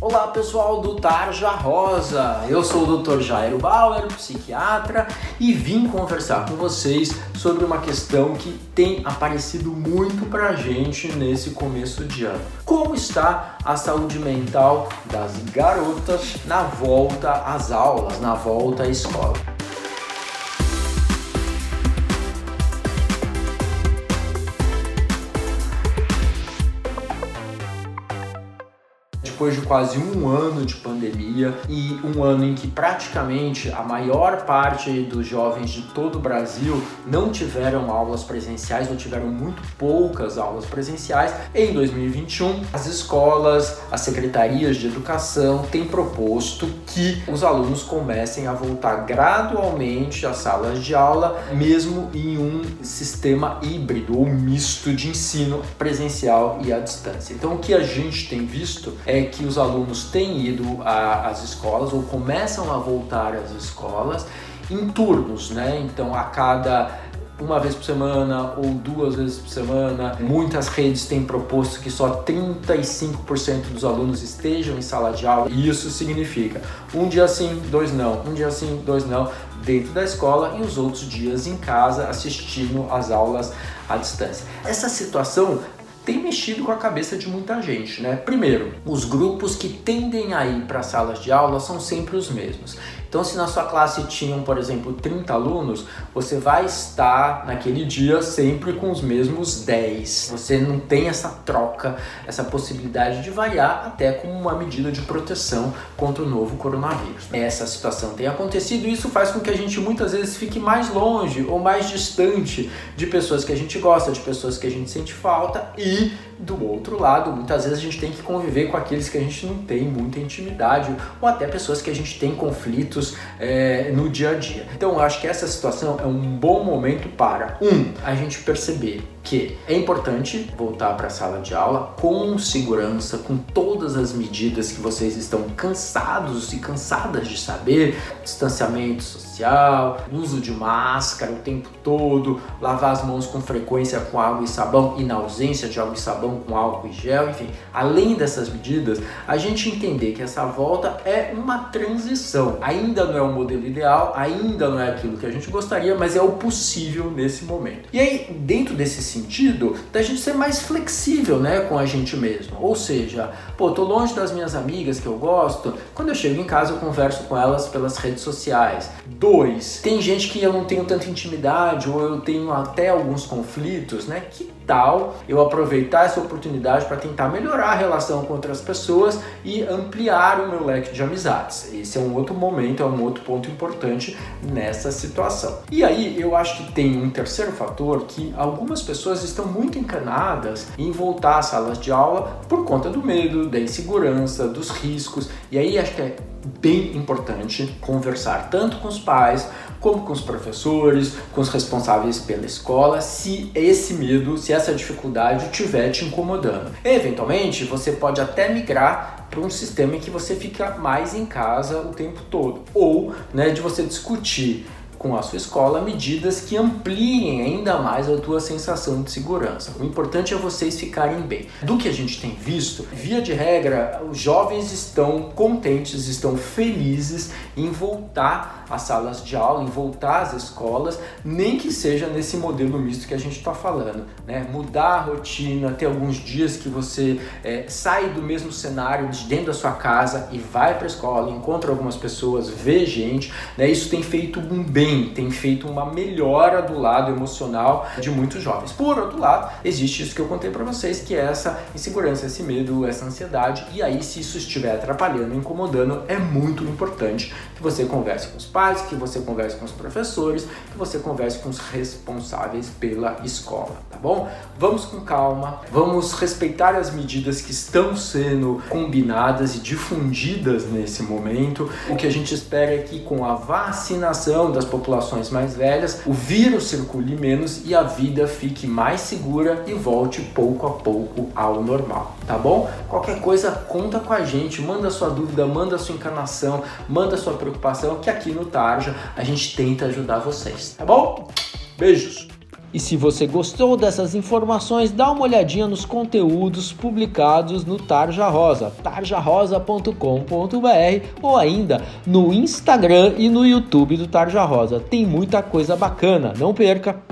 Olá pessoal do Tarja Rosa, eu sou o Dr. Jairo Bauer, psiquiatra, e vim conversar com vocês sobre uma questão que tem aparecido muito pra gente nesse começo de ano. Como está a saúde mental das garotas na volta às aulas, na volta à escola? Depois de quase um ano de pandemia e um ano em que praticamente a maior parte dos jovens de todo o Brasil não tiveram aulas presenciais ou tiveram muito poucas aulas presenciais, em 2021 as escolas, as secretarias de educação têm proposto que os alunos comecem a voltar gradualmente às salas de aula, mesmo em um sistema híbrido ou misto de ensino presencial e à distância. Então o que a gente tem visto é que os alunos têm ido às escolas ou começam a voltar às escolas em turnos, né? Então a cada uma vez por semana ou duas vezes por semana. Muitas redes têm proposto que só 35% dos alunos estejam em sala de aula. E isso significa um dia sim, dois não, um dia sim, dois não, dentro da escola e os outros dias em casa assistindo às aulas à distância. Essa situação tem mexido com a cabeça de muita gente, né? Primeiro, os grupos que tendem a ir para salas de aula são sempre os mesmos. Então, se na sua classe tinham, por exemplo, 30 alunos, você vai estar naquele dia sempre com os mesmos 10. Você não tem essa troca, essa possibilidade de variar até como uma medida de proteção contra o novo coronavírus. Essa situação tem acontecido e isso faz com que a gente muitas vezes fique mais longe ou mais distante de pessoas que a gente gosta, de pessoas que a gente sente falta e do outro lado, muitas vezes a gente tem que conviver com aqueles que a gente não tem muita intimidade ou até pessoas que a gente tem conflitos é, no dia a dia. Então, eu acho que essa situação é um bom momento para, um, a gente perceber que é importante voltar para a sala de aula com segurança, com todas as medidas que vocês estão cansados e cansadas de saber, distanciamento social, uso de máscara o tempo todo, lavar as mãos com frequência com água e sabão e na ausência de água e sabão com álcool e gel, enfim, além dessas medidas, a gente entender que essa volta é uma transição. Ainda não é o modelo ideal, ainda não é aquilo que a gente gostaria, mas é o possível nesse momento. E aí, dentro desse sentido da gente ser mais flexível, né, com a gente mesmo. Ou seja, pô, tô longe das minhas amigas que eu gosto, quando eu chego em casa eu converso com elas pelas redes sociais. Dois, tem gente que eu não tenho tanta intimidade ou eu tenho até alguns conflitos, né? Que tal eu aproveitar essa oportunidade para tentar melhorar a relação com outras pessoas e ampliar o meu leque de amizades? Esse é um outro momento, é um outro ponto importante nessa situação. E aí eu acho que tem um terceiro fator que algumas pessoas estão muito encanadas em voltar às salas de aula por conta do medo, da insegurança, dos riscos. E aí acho que é bem importante conversar tanto com os pais como com os professores, com os responsáveis pela escola, se esse medo, se essa dificuldade estiver te incomodando. Eventualmente, você pode até migrar para um sistema em que você fica mais em casa o tempo todo, ou né, de você discutir com a sua escola medidas que ampliem ainda mais a tua sensação de segurança. O importante é vocês ficarem bem. Do que a gente tem visto, via de regra, os jovens estão contentes, estão felizes em voltar às salas de aula, em voltar às escolas, nem que seja nesse modelo misto que a gente está falando, né? Mudar a rotina, ter alguns dias que você é, sai do mesmo cenário de dentro da sua casa e vai para a escola, encontra algumas pessoas, vê gente, né? Isso tem feito um bem bem, tem feito uma melhora do lado emocional de muitos jovens. Por outro lado, existe isso que eu contei para vocês, que é essa insegurança, esse medo, essa ansiedade. E aí, se isso estiver atrapalhando, incomodando, é muito importante que você converse com os pais, que você converse com os professores, que você converse com os responsáveis pela escola, tá bom? Vamos com calma, vamos respeitar as medidas que estão sendo combinadas e difundidas nesse momento. O que a gente espera é que com a vacinação das populações mais velhas, o vírus circule menos e a vida fique mais segura e volte pouco a pouco ao normal, tá bom? Qualquer coisa, conta com a gente, manda sua dúvida, manda sua encanação, manda sua preocupação, que aqui no Tarja a gente tenta ajudar vocês, tá bom? Beijos! E se você gostou dessas informações, dá uma olhadinha nos conteúdos publicados no Tarja Rosa, tarjarosa.com.br ou ainda no Instagram e no YouTube do Tarja Rosa. Tem muita coisa bacana, não perca!